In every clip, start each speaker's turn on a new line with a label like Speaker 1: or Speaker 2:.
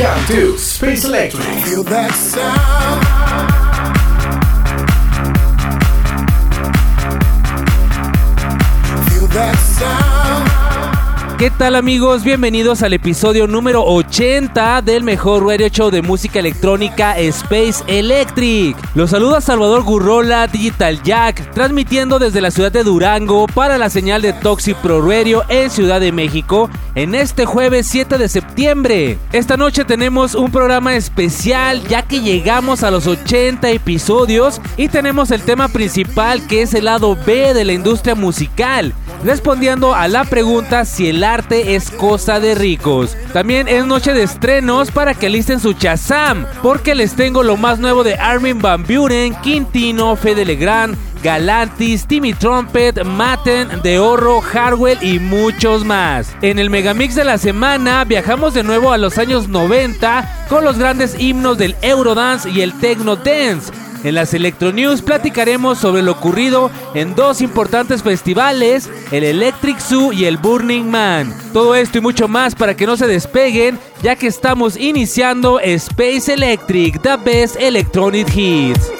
Speaker 1: Welcome to Space Electric.
Speaker 2: Feel that sound. Feel that sound.
Speaker 3: ¿Qué tal amigos? Bienvenidos al episodio número 80 del mejor radio show de música electrónica Space Electric. Los saluda Salvador Gurrola, Digital Jack, transmitiendo desde la ciudad de Durango para la señal de Toxic Pro Radio en Ciudad de México en este jueves 7 de septiembre. Esta noche tenemos un programa especial ya que llegamos a los 80 episodios y tenemos el tema principal que es el lado B de la industria musical respondiendo a la pregunta si el es cosa de ricos. También es noche de estrenos para que listen su Chazam, porque les tengo lo más nuevo de Armin Van Buren, Quintino, Fede Legrand, Galantis, Timmy Trumpet, Matten, De Oro, Harwell y muchos más. En el Megamix de la semana viajamos de nuevo a los años 90 con los grandes himnos del Eurodance y el Techno Dance. En las Electro News platicaremos sobre lo ocurrido en dos importantes festivales, el Electric Zoo y el Burning Man. Todo esto y mucho más para que no se despeguen, ya que estamos iniciando Space Electric, the best electronic hits.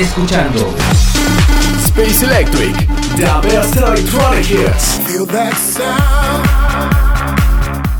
Speaker 3: Escuchando
Speaker 1: Space Electric, The Best Electronic Hits.
Speaker 2: Feel that sound.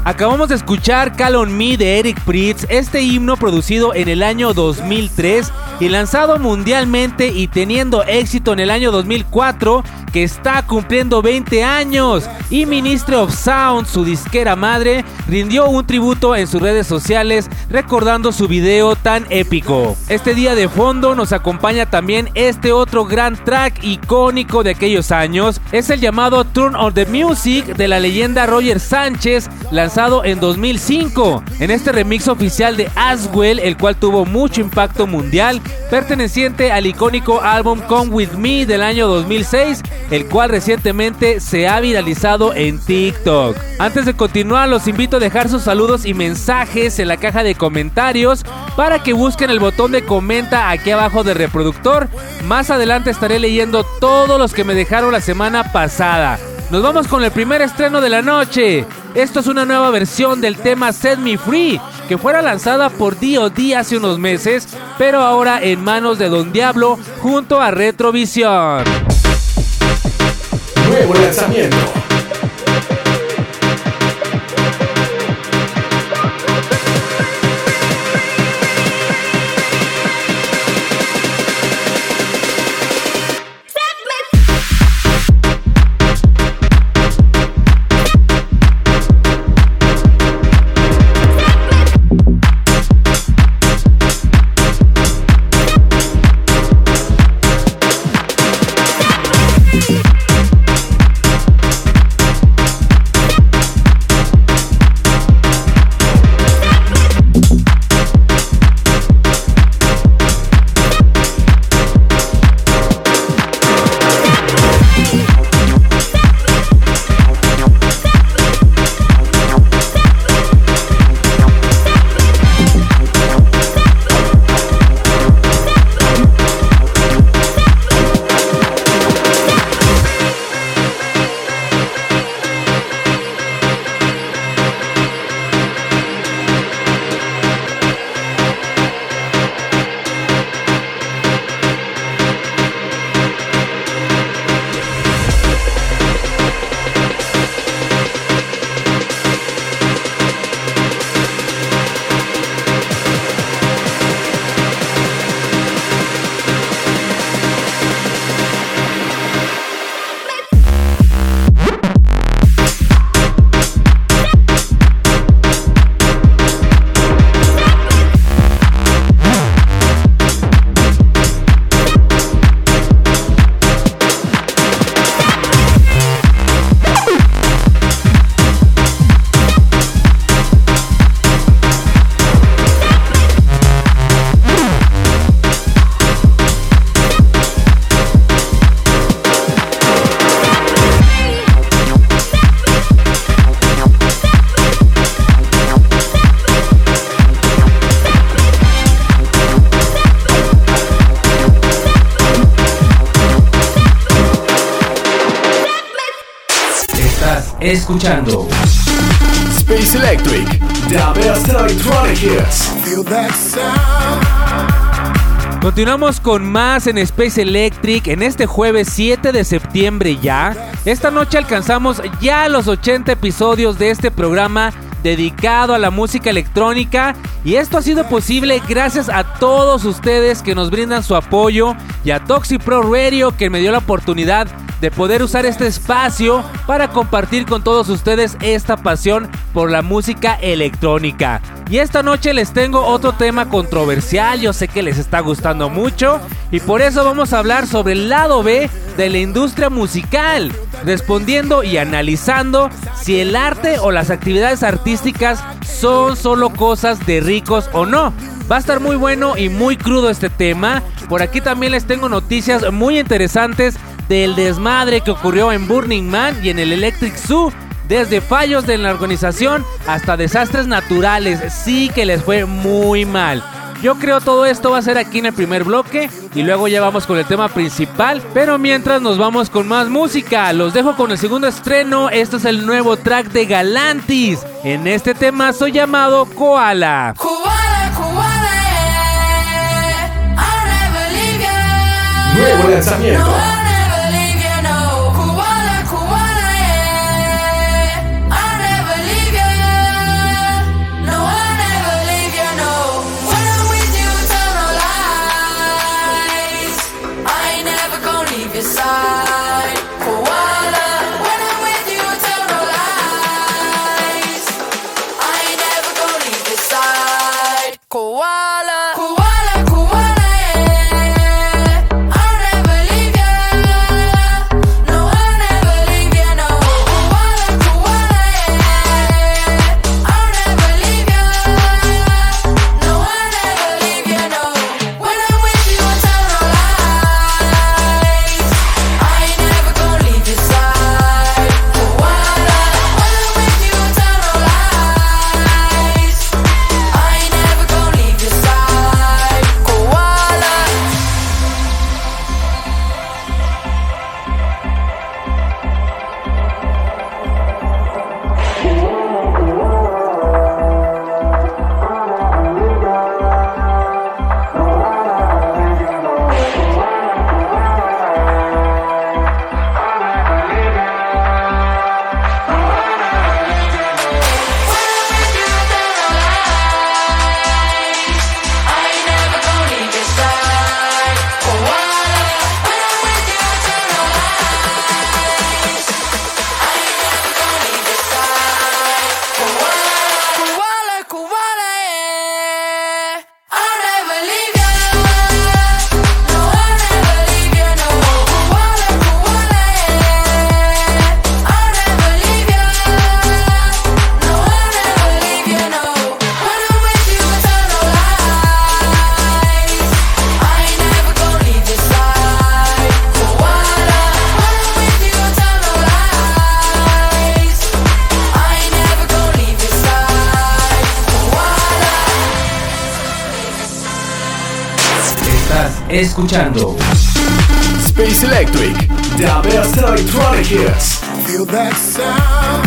Speaker 3: Acabamos de escuchar Call on Me de Eric Pritz, este himno producido en el año 2003 y lanzado mundialmente y teniendo éxito en el año 2004, que está cumpliendo 20 años y Ministry of Sound, su disquera madre, rindió un tributo en sus redes sociales recordando su video tan épico. Este día de fondo nos acompaña también este otro gran track icónico de aquellos años, es el llamado Turn on the Music de la leyenda Roger Sánchez, lanzado en 2005. En este remix oficial de Aswell, el cual tuvo mucho impacto mundial, perteneciente al icónico álbum Come With Me del año 2006, el cual recientemente se ha viralizado en TikTok. Antes de continuar, los invito a dejar sus saludos y mensajes en la caja de comentarios para que busquen el botón de comenta aquí abajo del reproductor. Más adelante estaré leyendo todos los que me dejaron la semana pasada. Nos vamos con el primer estreno de la noche. Esto es una nueva versión del tema Set Me Free, que fuera lanzada por D.O.D. hace unos meses, pero ahora en manos de Don Diablo junto a Retrovisión.
Speaker 1: Nuevo lanzamiento.
Speaker 3: Escuchando
Speaker 1: Space Electric. The best electronic hits.
Speaker 2: Feel that sound.
Speaker 3: Continuamos con más en Space Electric en este jueves 7 de septiembre ya. Esta noche alcanzamos ya los 80 episodios de este programa dedicado a la música electrónica y esto ha sido posible gracias a todos ustedes que nos brindan su apoyo y a Toxi Pro Radio que me dio la oportunidad de poder usar este espacio para compartir con todos ustedes esta pasión por la música electrónica. Y esta noche les tengo otro tema controversial, yo sé que les está gustando mucho y por eso vamos a hablar sobre el lado B de la industria musical, respondiendo y analizando si el arte o las actividades artísticas son solo cosas de ricos o no. Va a estar muy bueno y muy crudo este tema. Por aquí también les tengo noticias muy interesantes del desmadre que ocurrió en Burning Man y en el Electric Zoo. Desde fallos de la organización hasta desastres naturales, sí que les fue muy mal. Yo creo todo esto va a ser aquí en el primer bloque y luego ya vamos con el tema principal. Pero mientras nos vamos con más música, los dejo con el segundo estreno. Este es el nuevo track de Galantis. En este tema soy llamado Koala.
Speaker 4: Koala, koala, yeah. I'll never leave ya.
Speaker 1: Nuevo lanzamiento.
Speaker 3: Escuchando
Speaker 1: Space Electric, the best electronic hits.
Speaker 2: Feel that sound.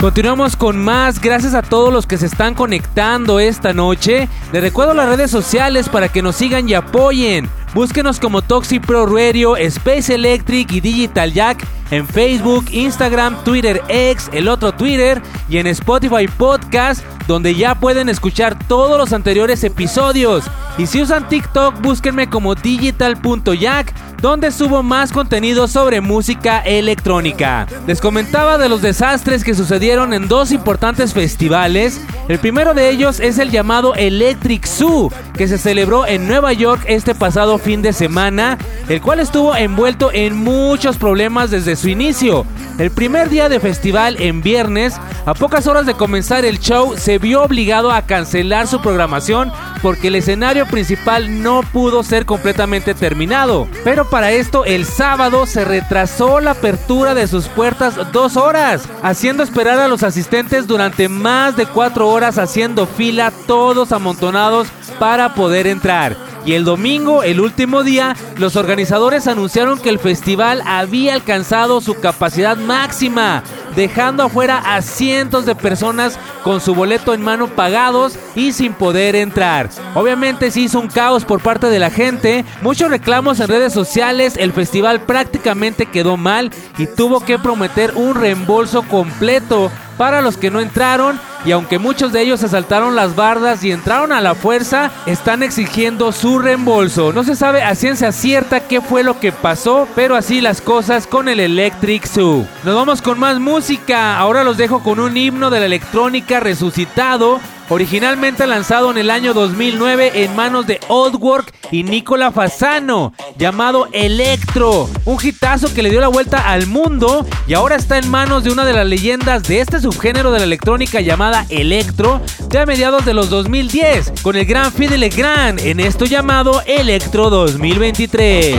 Speaker 3: Continuamos con más, gracias a todos los que se están conectando esta noche. Les recuerdo las redes sociales para que nos sigan y apoyen. Búsquenos como Toxic Pro Radio, Space Electric y Digital Jack en Facebook, Instagram, Twitter X, el otro Twitter y en Spotify Podcast, donde ya pueden escuchar todos los anteriores episodios. Y si usan TikTok, búsquenme como digital.jack, donde subo más contenido sobre música electrónica. Les comentaba de los desastres que sucedieron en dos importantes festivales. El primero de ellos es el llamado Electric Zoo, que se celebró en Nueva York este pasado fin de semana, el cual estuvo envuelto en muchos problemas desde su inicio. El primer día de festival en viernes, a pocas horas de comenzar el show, se vio obligado a cancelar su programación porque el escenario principal no pudo ser completamente terminado. Pero para esto, el sábado se retrasó la apertura de sus puertas dos horas, haciendo esperar a los asistentes durante más de cuatro horas haciendo fila, todos amontonados para poder entrar. Y el domingo, el último día, los organizadores anunciaron que el festival había alcanzado su capacidad máxima, dejando afuera a cientos de personas con su boleto en mano pagados y sin poder entrar. Obviamente se hizo un caos por parte de la gente, muchos reclamos en redes sociales, el festival prácticamente quedó mal y tuvo que prometer un reembolso completo para los que no entraron y aunque muchos de ellos asaltaron las bardas y entraron a la fuerza, están exigiendo su reembolso. No se sabe a ciencia cierta qué fue lo que pasó, pero así las cosas con el Electric Zoo. Nos vamos con más música, ahora los dejo con un himno de la electrónica resucitado. Originalmente lanzado en el año 2009 en manos de Oldwork y Nicola Fasano, llamado Electro, un hitazo que le dio la vuelta al mundo y ahora está en manos de una de las leyendas de este subgénero de la electrónica llamada Electro de a mediados de los 2010, con el gran Fidel Legrand en esto llamado Electro 2023.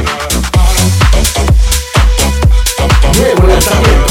Speaker 1: Nuevo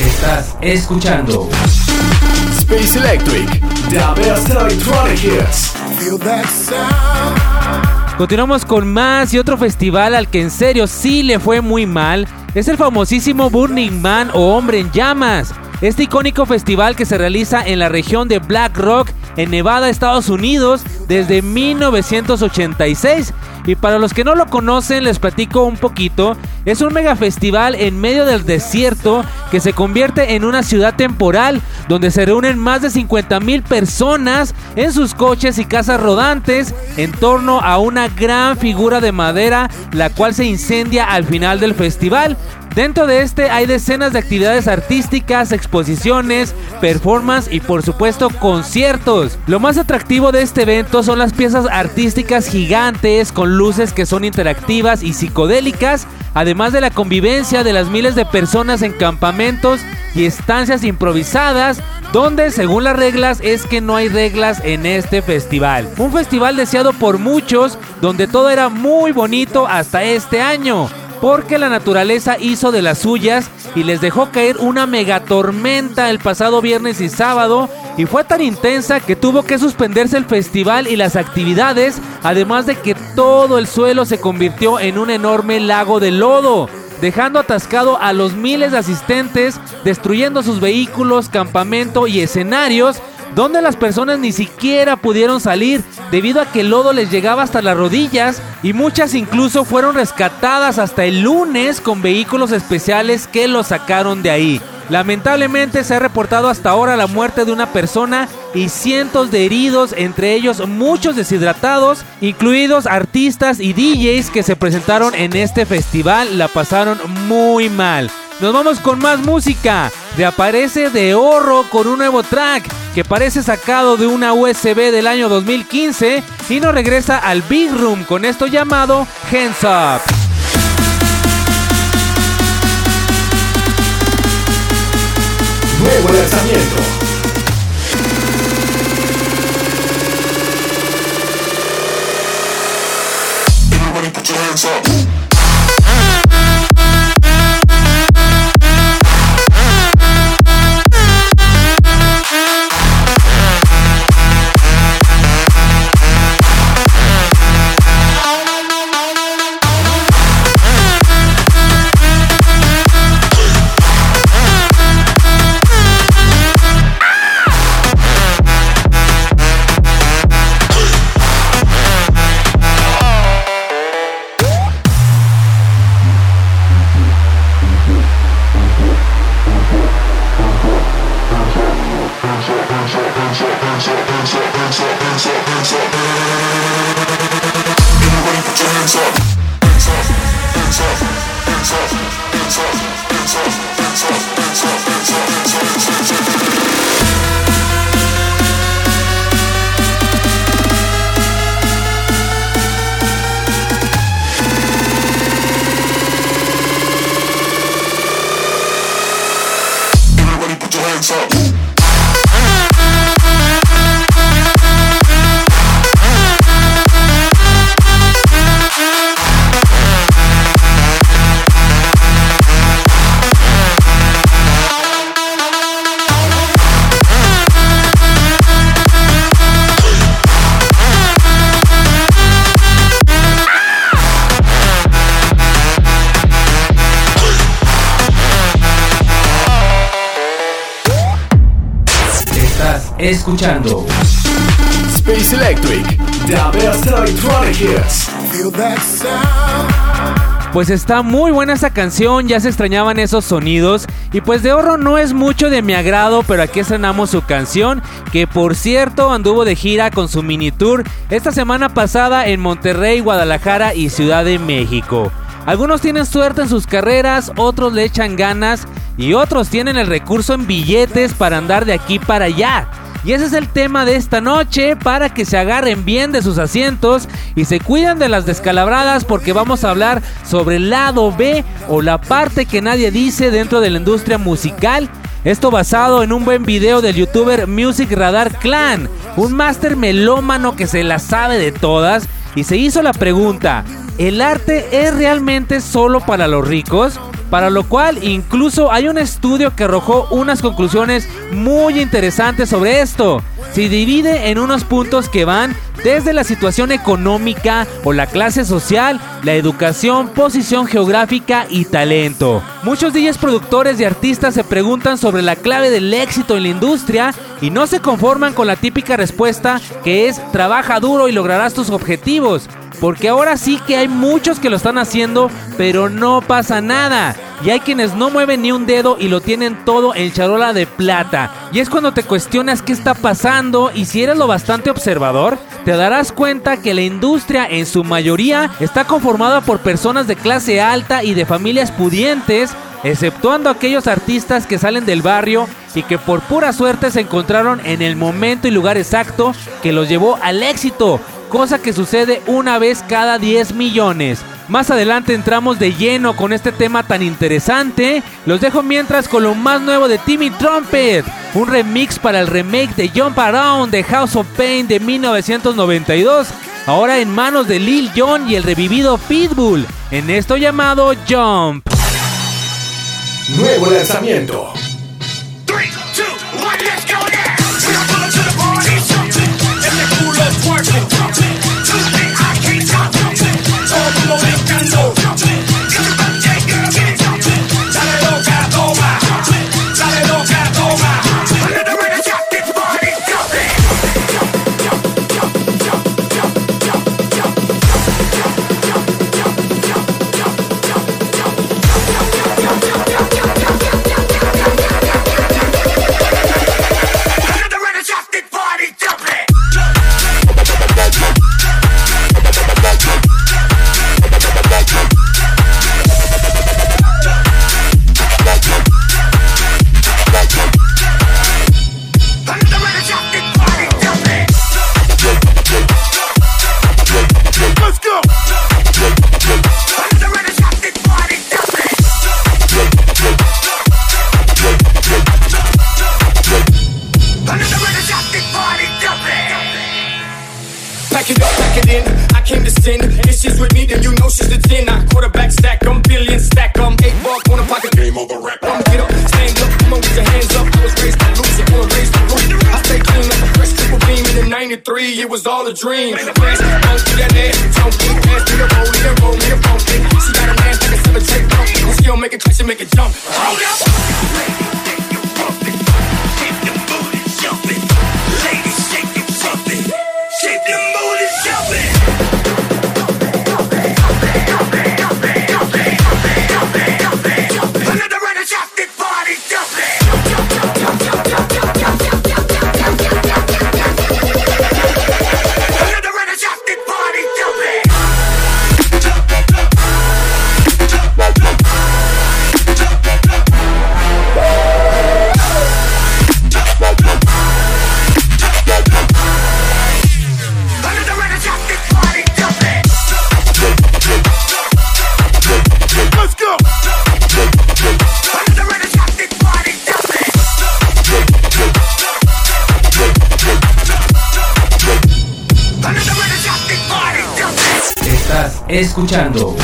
Speaker 3: Estás escuchando
Speaker 1: Space Electric, the best electronic hits.
Speaker 2: Feel that sound.
Speaker 3: Continuamos con más y otro festival al que en serio sí le fue muy mal es el famosísimo Burning Man o Hombre en Llamas. Este icónico festival que se realiza en la región de Black Rock en Nevada, Estados Unidos, desde 1986. Y para los que no lo conocen, les platico un poquito. Es un mega festival en medio del desierto que se convierte en una ciudad temporal donde se reúnen más de 50 mil personas en sus coches y casas rodantes en torno a una gran figura de madera, la cual se incendia al final del festival. Dentro de este hay decenas de actividades artísticas, exposiciones, performance y por supuesto conciertos. Lo más atractivo de este evento son las piezas artísticas gigantes con luces que son interactivas y psicodélicas, además de la convivencia de las miles de personas en campamentos y estancias improvisadas, donde según las reglas es que no hay reglas en este festival. Un festival deseado por muchos, donde todo era muy bonito hasta este año porque la naturaleza hizo de las suyas y les dejó caer una megatormenta el pasado viernes y sábado y fue tan intensa que tuvo que suspenderse el festival y las actividades, además de que todo el suelo se convirtió en un enorme lago de lodo dejando atascado a los miles de asistentes, destruyendo sus vehículos, campamento y escenarios, donde las personas ni siquiera pudieron salir debido a que el lodo les llegaba hasta las rodillas y muchas incluso fueron rescatadas hasta el lunes con vehículos especiales que los sacaron de ahí. Lamentablemente se ha reportado hasta ahora la muerte de una persona y cientos de heridos, entre ellos muchos deshidratados, incluidos artistas y DJs que se presentaron en este festival, la pasaron muy mal. Nos vamos con más música. Reaparece de Horro con un nuevo track que parece sacado de una USB del año 2015 y nos regresa al Big Room con esto llamado Hands Up.
Speaker 1: Nuevo lanzamiento.
Speaker 2: Everybody put your hands up.
Speaker 3: Escuchando
Speaker 1: Space Electric, the best electronic hits.
Speaker 2: Feel that sound.
Speaker 3: Pues está muy buena esa canción, ya se extrañaban esos sonidos. Y pues de Horro no es mucho de mi agrado, pero aquí estrenamos su canción, que por cierto anduvo de gira con su mini tour esta semana pasada en Monterrey, Guadalajara y Ciudad de México. Algunos tienen suerte en sus carreras, otros le echan ganas y otros tienen el recurso en billetes para andar de aquí para allá. Y ese es el tema de esta noche para que se agarren bien de sus asientos y se cuiden de las descalabradas porque vamos a hablar sobre el lado B o la parte que nadie dice dentro de la industria musical. Esto basado en un buen video del youtuber Music Radar Clan, un máster melómano que se la sabe de todas y se hizo la pregunta, ¿el arte es realmente solo para los ricos? Para lo cual incluso hay un estudio que arrojó unas conclusiones muy interesantes sobre esto. Se divide en unos puntos que van desde la situación económica o la clase social, la educación, posición geográfica y talento. Muchos DJs productores y artistas se preguntan sobre la clave del éxito en la industria y no se conforman con la típica respuesta que es trabaja duro y lograrás tus objetivos. Porque ahora sí que hay muchos que lo están haciendo, pero no pasa nada. Y hay quienes no mueven ni un dedo y lo tienen todo en charola de plata. Y es cuando te cuestionas qué está pasando y si eres lo bastante observador, te darás cuenta que la industria en su mayoría está conformada por personas de clase alta y de familias pudientes, exceptuando aquellos artistas que salen del barrio y que por pura suerte se encontraron en el momento y lugar exacto que los llevó al éxito, cosa que sucede una vez cada 10 millones. Más adelante entramos de lleno con este tema tan interesante. Los dejo mientras con lo más nuevo de Timmy Trumpet, un remix para el remake de Jump Around de House of Pain de 1992, ahora en manos de Lil Jon y el revivido Pitbull, en esto llamado Jump.
Speaker 1: Nuevo lanzamiento.
Speaker 3: Escuchando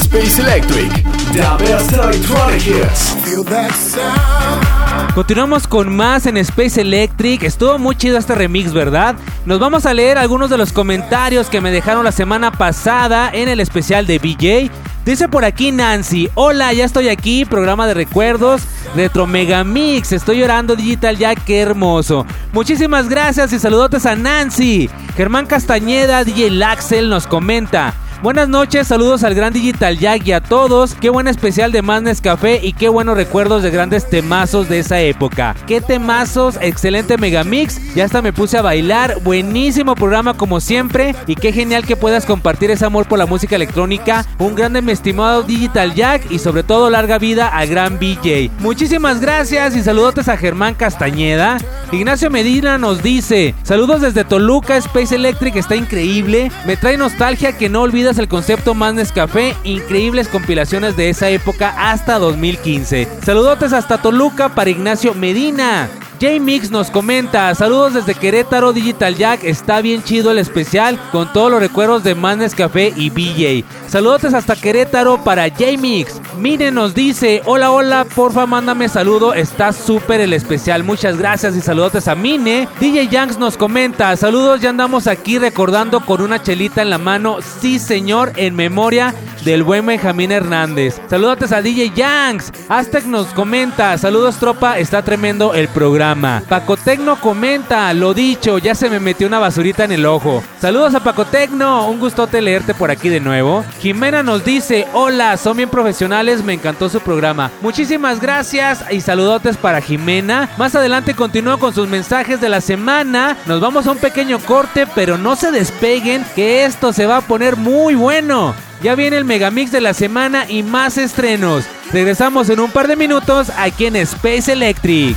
Speaker 1: Space Electric, the best electronic hits.
Speaker 2: Feel that sound.
Speaker 3: Continuamos con más en Space Electric. Estuvo muy chido este remix, ¿verdad? Nos vamos a leer algunos de los comentarios que me dejaron la semana pasada en el especial de BJ. Dice por aquí Nancy, hola, ya estoy aquí, programa de recuerdos, Retro Megamix, estoy llorando Digital Jack, qué hermoso. Muchísimas gracias y saludotes a Nancy. Germán Castañeda, DJ Laxel nos comenta. Buenas noches, saludos al gran Digital Jack y a todos. Qué buen especial de Más Café y qué buenos recuerdos de grandes temazos de esa época. Qué temazos, excelente megamix. Ya hasta me puse a bailar. Buenísimo programa como siempre. Y qué genial que puedas compartir ese amor por la música electrónica. Un grande mi estimado Digital Jack y sobre todo larga vida al gran BJ. Muchísimas gracias y saludotes a Germán Castañeda. Ignacio Medina nos dice: Saludos desde Toluca, Space Electric está increíble. Me trae nostalgia que no olvides el concepto más Nescafé, increíbles compilaciones de esa época hasta 2015. Saludotes hasta Toluca para Ignacio Medina. J-Mix nos comenta, saludos desde Querétaro Digital Jack, está bien chido el especial con todos los recuerdos de Manes Café y BJ. Saludos hasta Querétaro para J-Mix. Mire nos dice, hola hola, porfa mándame saludo, está súper el especial, muchas gracias y saludos a Mine. DJ Yanks nos comenta, saludos, ya andamos aquí recordando con una chelita en la mano, sí señor, en memoria del buen Benjamín Hernández. Saludos a DJ Yanks. Aztec nos comenta, saludos tropa, está tremendo el programa. Paco Tecno comenta, lo dicho, ya se me metió una basurita en el ojo. Saludos a Paco Tecno, un gustote leerte por aquí de nuevo. Jimena nos dice, hola, son bien profesionales, me encantó su programa. Muchísimas gracias y saludotes para Jimena. Más adelante continúo con sus mensajes de la semana. Nos vamos a un pequeño corte, pero no se despeguen, que esto se va a poner muy bueno. Ya viene el megamix de la semana y más estrenos. Regresamos en un par de minutos aquí en Space Electric.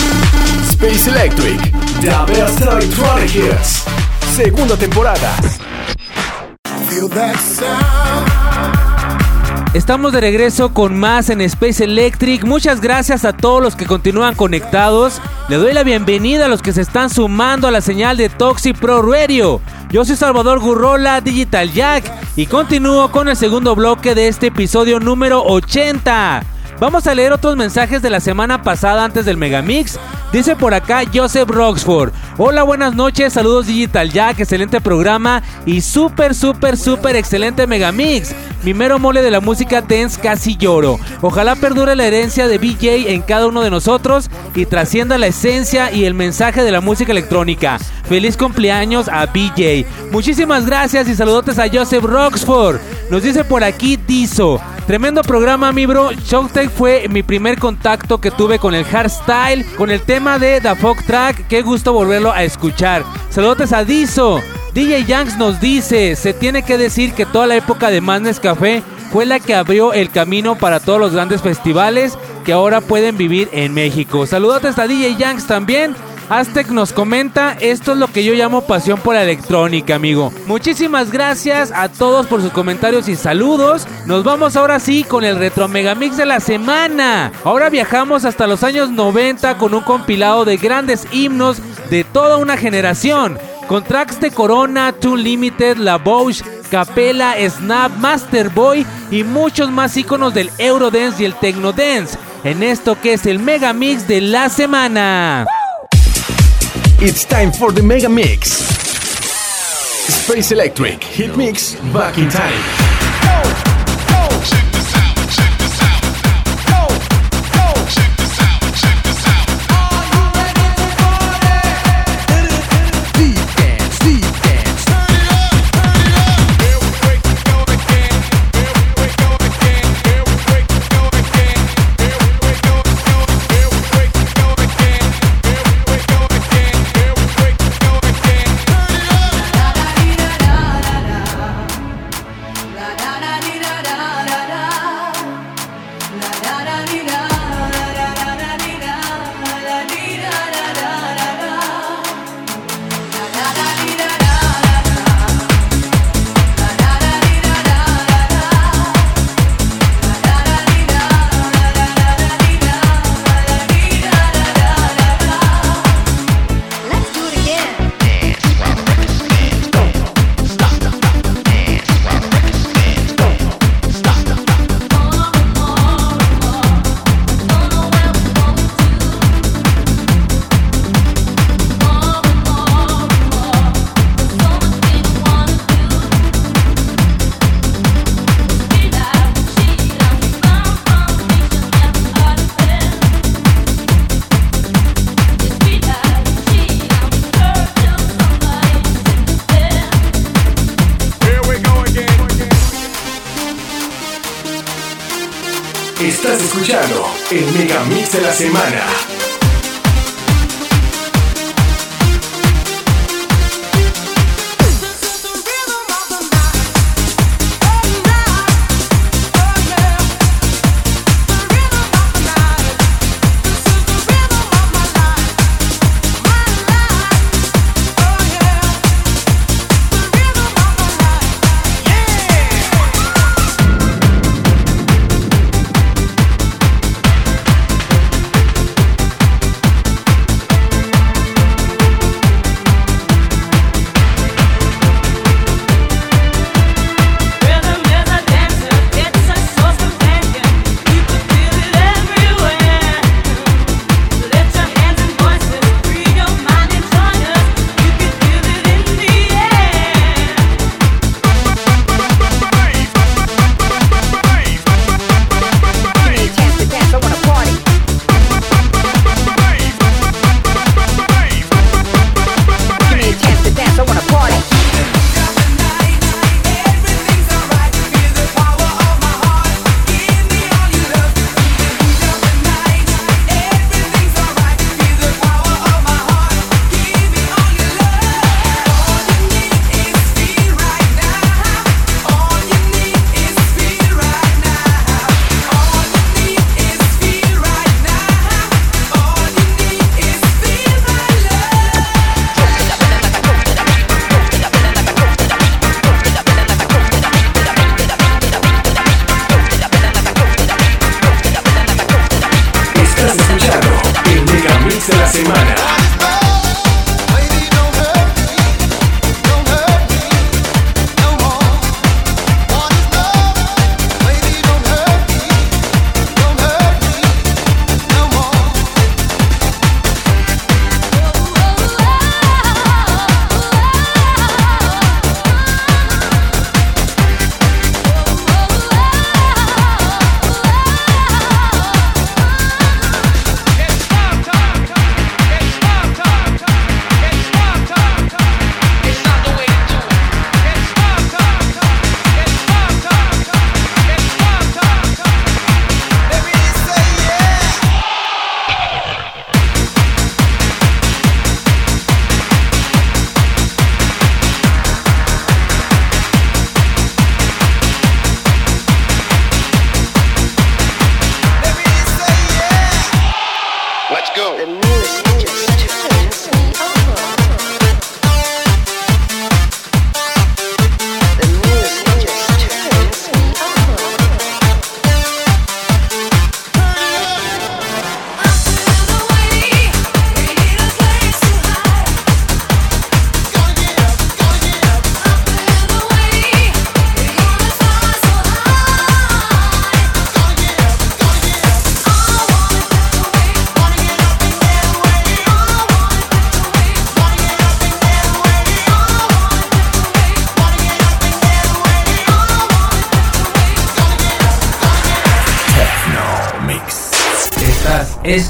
Speaker 1: Space Electric. The best electronic hits. Segunda temporada.
Speaker 2: Feel that sound.
Speaker 3: Estamos de regreso con más en Space Electric. Muchas gracias a todos los que continúan conectados. Le doy la bienvenida a los que se están sumando a la señal de Toxic Pro Radio. Yo soy Salvador Gurrola, Digital Jack, y continúo con el segundo bloque de este episodio número 80. Vamos a leer otros mensajes de la semana pasada antes del Megamix. Dice por acá Joseph Roxford. Hola, buenas noches, saludos Digital Jack, excelente programa y súper, súper, súper excelente Megamix. Mi mero mole de la música dance casi lloro. Ojalá perdure la herencia de BJ en cada uno de nosotros y trascienda la esencia y el mensaje de la música electrónica. Feliz cumpleaños a BJ. Muchísimas gracias y saludotes a Joseph Roxford. Nos dice por aquí Dizo. Tremendo programa, mi bro. Showtech fue mi primer contacto que tuve con el hardstyle, con el tema de The Folk Track. Qué gusto volverlo a escuchar. Saludos a Dizo. DJ Yanks nos dice, se tiene que decir que toda la época de Madness Café fue la que abrió el camino para todos los grandes festivales que ahora pueden vivir en México. Saludos a DJ Yanks también. Aztec nos comenta, esto es lo que yo llamo pasión por la electrónica, amigo. Muchísimas gracias a todos por sus comentarios y saludos. Nos vamos ahora sí con el Retro Megamix de la semana. Ahora viajamos hasta los años 90 con un compilado de grandes himnos de toda una generación. Con tracks de Corona, Tune Limited, La Bosch, Capella, Snap, Master Boy y muchos más iconos del Eurodance y el Technodance. En esto que es el Megamix de la semana.
Speaker 1: It's time for the Mega Mix. Space Electric Hit Mix Back in Time.
Speaker 4: De la semana.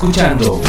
Speaker 4: Escuchando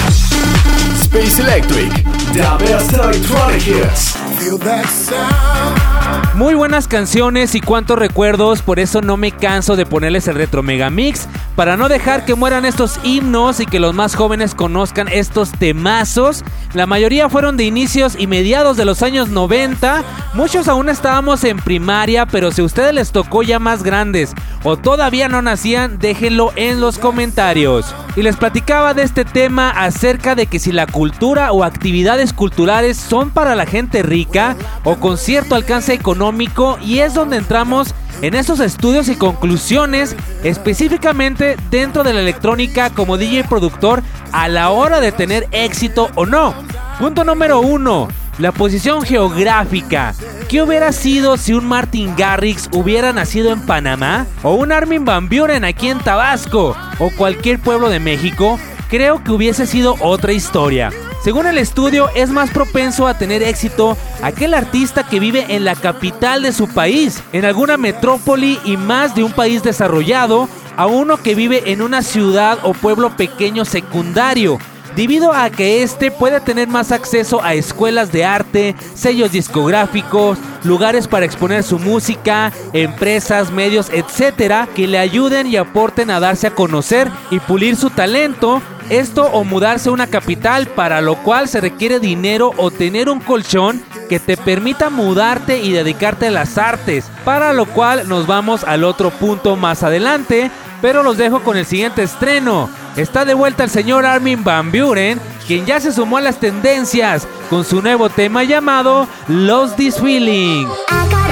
Speaker 4: Space Electric, the best electronic hits.
Speaker 5: Feel that sound.
Speaker 3: Muy buenas canciones y cuantos recuerdos, por eso no me canso de ponerles el Retro Mega Mix, para no dejar que mueran estos himnos y que los más jóvenes conozcan estos temazos. La mayoría fueron de inicios y mediados de los años 90, muchos aún estábamos en primaria, pero si a ustedes les tocó ya más grandes o todavía no nacían, déjenlo en los comentarios. Y les platicaba de este tema acerca de que si la cultura o actividades culturales son para la gente rica o con cierto alcance económico y es donde entramos en estos estudios y conclusiones específicamente dentro de la electrónica como DJ productor a la hora de tener éxito o no. Punto número uno. La posición geográfica. ¿Qué hubiera sido si un Martin Garrix hubiera nacido en Panamá? ¿O un Armin Van Buren aquí en Tabasco? ¿O cualquier pueblo de México? Creo que hubiese sido otra historia. Según el estudio, es más propenso a tener éxito aquel artista que vive en la capital de su país, en alguna metrópoli y más de un país desarrollado, a uno que vive en una ciudad o pueblo pequeño secundario. debido a que este puede tener más acceso a escuelas de arte, sellos discográficos, lugares para exponer su música, empresas, medios, etcétera, que le ayuden y aporten a darse a conocer y pulir su talento. Esto o mudarse a una capital, para lo cual se requiere dinero o tener un colchón que te permita mudarte y dedicarte a las artes, para lo cual nos vamos al otro punto más adelante, pero los dejo con el siguiente estreno. Está de vuelta el señor Armin Van Buren, quien ya se sumó a las tendencias con su nuevo tema llamado Lost This Feeling.
Speaker 6: I got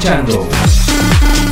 Speaker 3: escuchando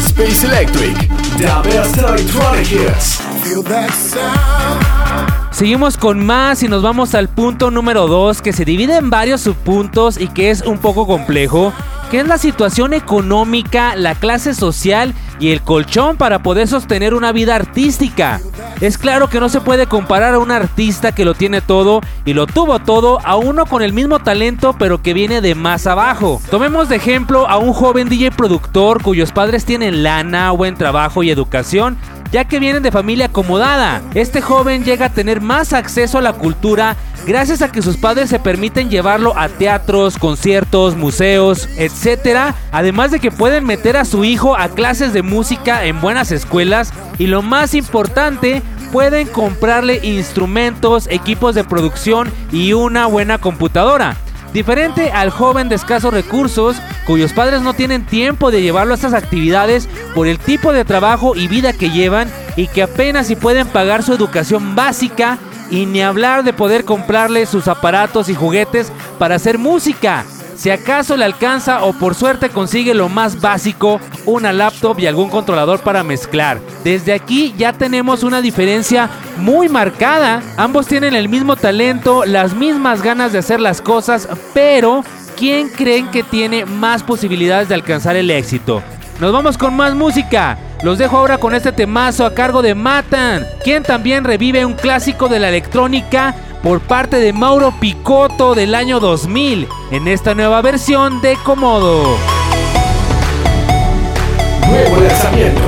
Speaker 1: Space Electric. The best electronic hits.
Speaker 2: Feel that sound.
Speaker 3: Seguimos con más y nos vamos al punto número 2 que se divide en varios subpuntos y que es un poco complejo, que es la situación económica, la clase social y el colchón para poder sostener una vida artística. Es claro que no se puede comparar a un artista que lo tiene todo y lo tuvo todo a uno con el mismo talento pero que viene de más abajo. Tomemos de ejemplo a un joven DJ productor cuyos padres tienen lana, buen trabajo y educación ya que vienen de familia acomodada. Este joven llega a tener más acceso a la cultura gracias a que sus padres se permiten llevarlo a teatros, conciertos, museos, etc. Además de que pueden meter a su hijo a clases de música en buenas escuelas y lo más importante, pueden comprarle instrumentos, equipos de producción y una buena computadora. Diferente al joven de escasos recursos, cuyos padres no tienen tiempo de llevarlo a estas actividades por el tipo de trabajo y vida que llevan y que apenas si pueden pagar su educación básica y ni hablar de poder comprarle sus aparatos y juguetes para hacer música. Si acaso le alcanza o por suerte consigue lo más básico, una laptop y algún controlador para mezclar. Desde aquí ya tenemos una diferencia muy marcada. Ambos tienen el mismo talento, las mismas ganas de hacer las cosas, pero ¿quién creen que tiene más posibilidades de alcanzar el éxito? Nos vamos con más música. Los dejo ahora con este temazo a cargo de Matan, quien también revive un clásico de la electrónica por parte de Mauro Picotto del año 2000 en esta nueva versión de Komodo.
Speaker 1: Nuevo lanzamiento.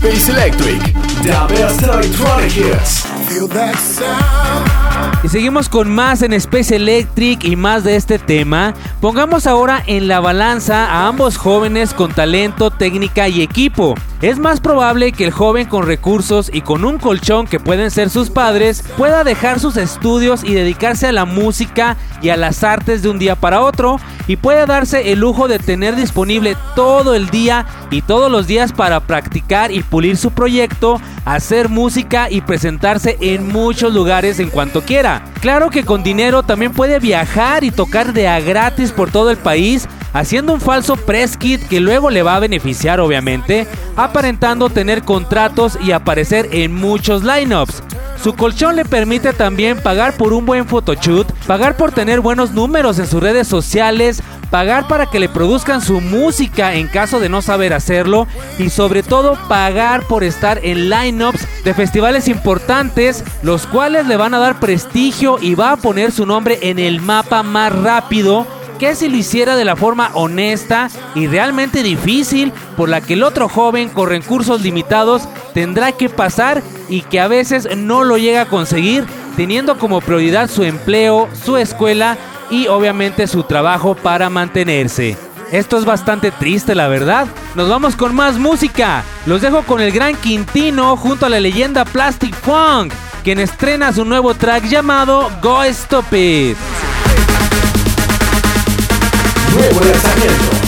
Speaker 1: Space Electric,
Speaker 7: The best electronic hits.
Speaker 2: Feel that sound.
Speaker 3: Y seguimos con más en Space Electric y más de este tema. Pongamos ahora en la balanza a ambos jóvenes con talento, técnica y equipo. Es más probable que el joven con recursos y con un colchón que pueden ser sus padres pueda dejar sus estudios y dedicarse a la música y a las artes de un día para otro y pueda darse el lujo de tener disponible todo el día y todos los días para practicar y pulir su proyecto, hacer música y presentarse en muchos lugares en cuanto quiera. Claro que con dinero también puede viajar y tocar de a gratis por todo el país haciendo un falso press kit que luego le va a beneficiar obviamente, aparentando tener contratos y aparecer en muchos lineups. Su colchón le permite también pagar por un buen photoshoot, pagar por tener buenos números en sus redes sociales, pagar para que le produzcan su música en caso de no saber hacerlo y sobre todo pagar por estar en lineups de festivales importantes, los cuales le van a dar prestigio y va a poner su nombre en el mapa más rápido que si lo hiciera de la forma honesta y realmente difícil por la que el otro joven con recursos limitados tendrá que pasar y que a veces no lo llega a conseguir teniendo como prioridad su empleo, su escuela y obviamente su trabajo para mantenerse. Esto es bastante triste, la verdad. Nos vamos con más música. Los dejo con el gran Quintino junto a la leyenda Plastic Funk, quien estrena su nuevo track llamado Go Stop It.
Speaker 7: Nuevo lanzamiento.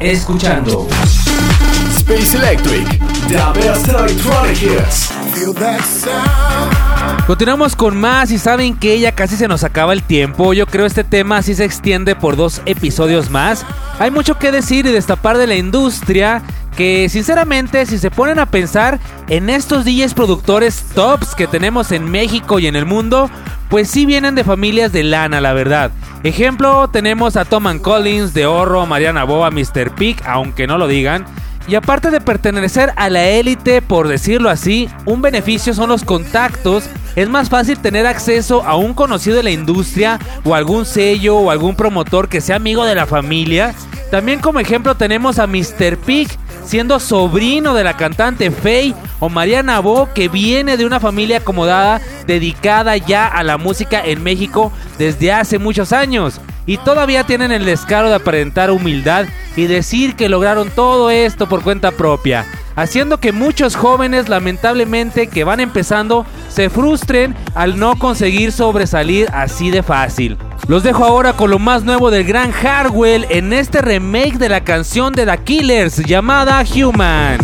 Speaker 3: Escuchando
Speaker 1: Space Electric,
Speaker 7: The best electronic hits.
Speaker 2: Feel that sound.
Speaker 3: Continuamos con más y saben que ya casi se nos acaba el tiempo. Yo creo este tema sí se extiende por dos episodios más. Hay mucho que decir y destapar de la industria que sinceramente si se ponen a pensar en estos DJs productores tops que tenemos en México y en el mundo, pues sí vienen de familias de lana, la verdad. Ejemplo, tenemos a Tom and Collins, De Horro, Mariana Boa, Mr. Peak, aunque no lo digan. Y aparte de pertenecer a la élite, por decirlo así, un beneficio son los contactos. Es más fácil tener acceso a un conocido de la industria o algún sello o algún promotor que sea amigo de la familia. También como ejemplo tenemos a Mr. Pig, siendo sobrino de la cantante Faye o Mariana Bo, que viene de una familia acomodada dedicada ya a la música en México desde hace muchos años. Y todavía tienen el descaro de aparentar humildad y decir que lograron todo esto por cuenta propia haciendo que muchos jóvenes lamentablemente que van empezando se frustren al no conseguir sobresalir así de fácil. Los dejo ahora con lo más nuevo del gran Hardwell en este remake de la canción de The Killers llamada Human.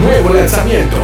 Speaker 8: Nuevo
Speaker 7: lanzamiento.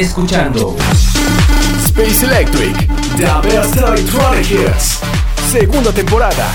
Speaker 3: Escuchando
Speaker 1: Space Electric,
Speaker 7: The best electronic hits.
Speaker 1: segunda temporada.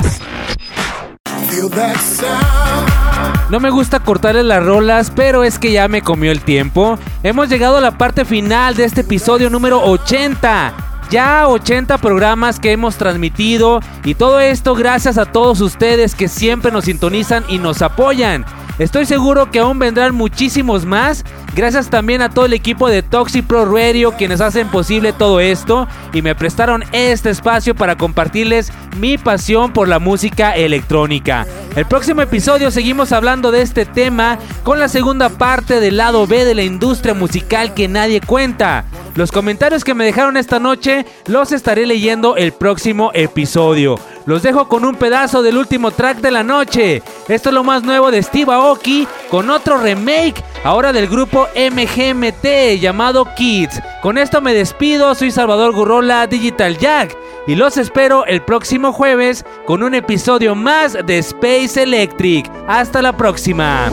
Speaker 2: Feel that sound.
Speaker 3: No me gusta cortarle las rolas, pero es que ya me comió el tiempo. Hemos llegado a la parte final de este episodio número 80. Ya 80 programas que hemos transmitido y todo esto gracias a todos ustedes que siempre nos sintonizan y nos apoyan. Estoy seguro que aún vendrán muchísimos más. Gracias también a todo el equipo de Toxic Pro Radio quienes hacen posible todo esto y me prestaron este espacio para compartirles mi pasión por la música electrónica. El próximo episodio seguimos hablando de este tema con la segunda parte del lado B de la industria musical que nadie cuenta. Los comentarios que me dejaron esta noche los estaré leyendo el próximo episodio. Los dejo con un pedazo del último track de la noche. Esto es lo más nuevo de Steve Aoki con otro remake, ahora del grupo MGMT llamado Kids. Con esto me despido, soy Salvador Gurrola Digital Jack y los espero el próximo jueves con un episodio más de Space Electric. Hasta la próxima.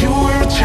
Speaker 2: You were